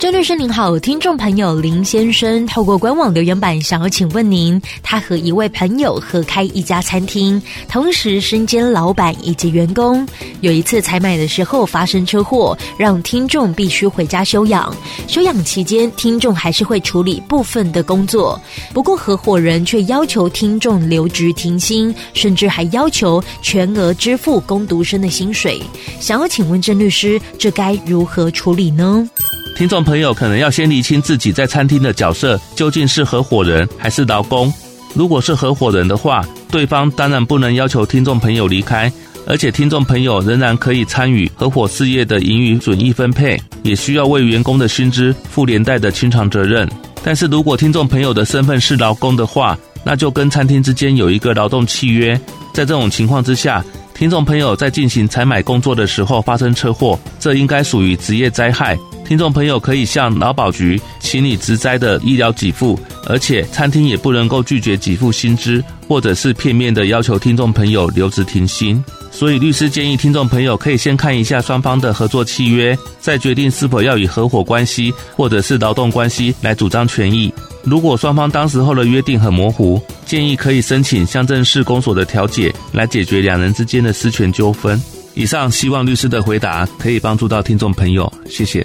郑律师您好，听众朋友林先生透过官网留言板想要请问您，他和一位朋友合开一家餐厅，同时身兼老板以及员工。有一次采买的时候发生车祸，让听众必须回家休养。休养期间，听众还是会处理部分的工作，不过合伙人却要求听众留职停薪，甚至还要求全额支付工读生的薪水。想要请问郑律师，这该如何处理呢？听众朋友可能要先厘清自己在餐厅的角色究竟是合伙人还是劳工。如果是合伙人的话，对方当然不能要求听众朋友离开，而且听众朋友仍然可以参与合伙事业的盈余损益分配，也需要为员工的薪资负连带的清偿责任。但是如果听众朋友的身份是劳工的话，那就跟餐厅之间有一个劳动契约。在这种情况之下，听众朋友在进行采买工作的时候发生车祸，这应该属于职业灾害。听众朋友可以向劳保局请你职灾的医疗给付，而且餐厅也不能够拒绝给付薪资，或者是片面的要求听众朋友留职停薪。所以，律师建议听众朋友可以先看一下双方的合作契约，再决定是否要以合伙关系或者是劳动关系来主张权益。如果双方当时候的约定很模糊，建议可以申请乡镇市公所的调解来解决两人之间的私权纠纷。以上希望律师的回答可以帮助到听众朋友，谢谢。